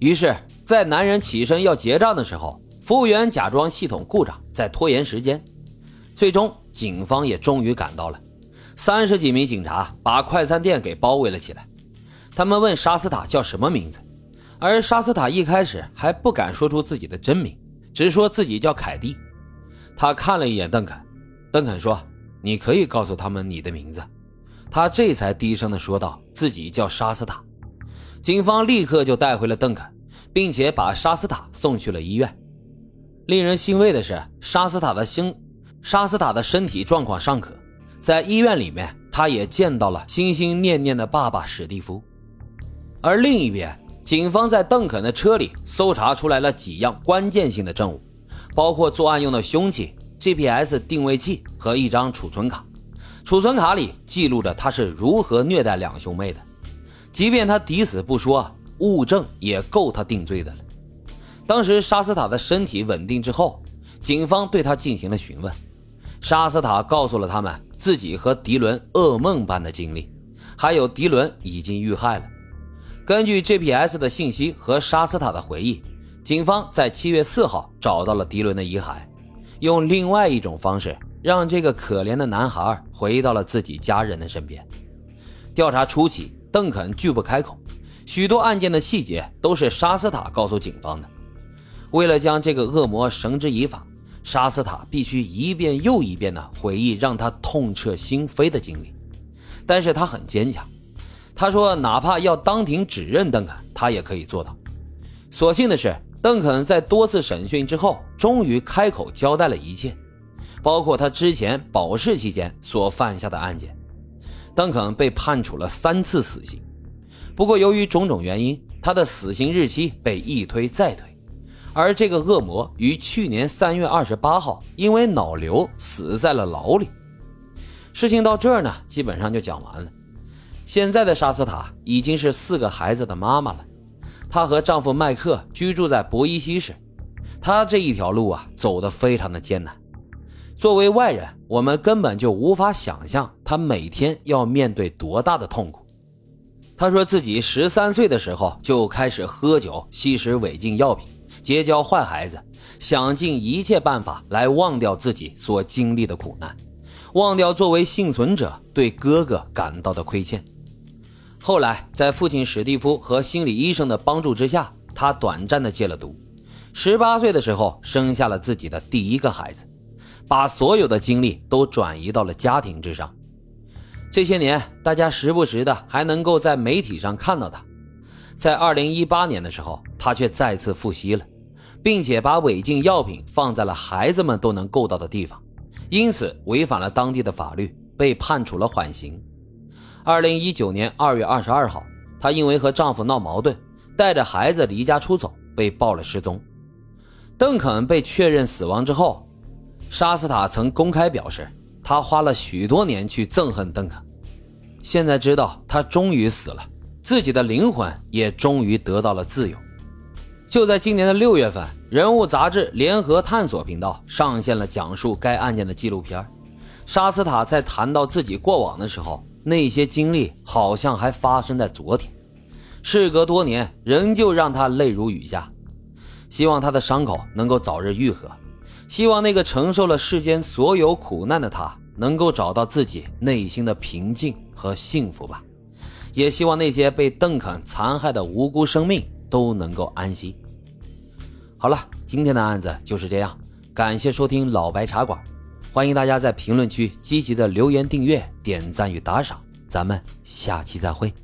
于是，在男人起身要结账的时候，服务员假装系统故障，在拖延时间。最终，警方也终于赶到了。三十几名警察把快餐店给包围了起来。他们问沙斯塔叫什么名字，而沙斯塔一开始还不敢说出自己的真名，只说自己叫凯蒂。他看了一眼邓肯，邓肯说：“你可以告诉他们你的名字。”他这才低声的说道：“自己叫沙斯塔。”警方立刻就带回了邓肯，并且把沙斯塔送去了医院。令人欣慰的是，沙斯塔的心，沙斯塔的身体状况尚可。在医院里面，他也见到了心心念念的爸爸史蒂夫。而另一边，警方在邓肯的车里搜查出来了几样关键性的证物，包括作案用的凶器、GPS 定位器和一张储存卡。储存卡里记录着他是如何虐待两兄妹的。即便他抵死不说，物证也够他定罪的了。当时沙斯塔的身体稳定之后，警方对他进行了询问。沙斯塔告诉了他们自己和迪伦噩梦般的经历，还有迪伦已经遇害了。根据 GPS 的信息和沙斯塔的回忆，警方在七月四号找到了迪伦的遗骸，用另外一种方式让这个可怜的男孩回到了自己家人的身边。调查初期。邓肯拒不开口，许多案件的细节都是沙斯塔告诉警方的。为了将这个恶魔绳之以法，沙斯塔必须一遍又一遍地回忆让他痛彻心扉的经历。但是他很坚强，他说哪怕要当庭指认邓肯，他也可以做到。所幸的是，邓肯在多次审讯之后，终于开口交代了一切，包括他之前保释期间所犯下的案件。邓肯被判处了三次死刑，不过由于种种原因，他的死刑日期被一推再推。而这个恶魔于去年三月二十八号因为脑瘤死在了牢里。事情到这儿呢，基本上就讲完了。现在的沙斯塔已经是四个孩子的妈妈了，她和丈夫麦克居住在博伊西市。她这一条路啊，走得非常的艰难。作为外人，我们根本就无法想象他每天要面对多大的痛苦。他说自己十三岁的时候就开始喝酒、吸食违禁药品、结交坏孩子，想尽一切办法来忘掉自己所经历的苦难，忘掉作为幸存者对哥哥感到的亏欠。后来，在父亲史蒂夫和心理医生的帮助之下，他短暂的戒了毒。十八岁的时候，生下了自己的第一个孩子。把所有的精力都转移到了家庭之上。这些年，大家时不时的还能够在媒体上看到他。在二零一八年的时候，他却再次复吸了，并且把违禁药品放在了孩子们都能够到的地方，因此违反了当地的法律，被判处了缓刑。二零一九年二月二十二号，她因为和丈夫闹矛盾，带着孩子离家出走，被报了失踪。邓肯被确认死亡之后。沙斯塔曾公开表示，他花了许多年去憎恨邓肯，现在知道他终于死了，自己的灵魂也终于得到了自由。就在今年的六月份，人物杂志联合探索频道上线了讲述该案件的纪录片。沙斯塔在谈到自己过往的时候，那些经历好像还发生在昨天，事隔多年，仍旧让他泪如雨下。希望他的伤口能够早日愈合。希望那个承受了世间所有苦难的他，能够找到自己内心的平静和幸福吧。也希望那些被邓肯残害的无辜生命都能够安息。好了，今天的案子就是这样。感谢收听老白茶馆，欢迎大家在评论区积极的留言、订阅、点赞与打赏。咱们下期再会。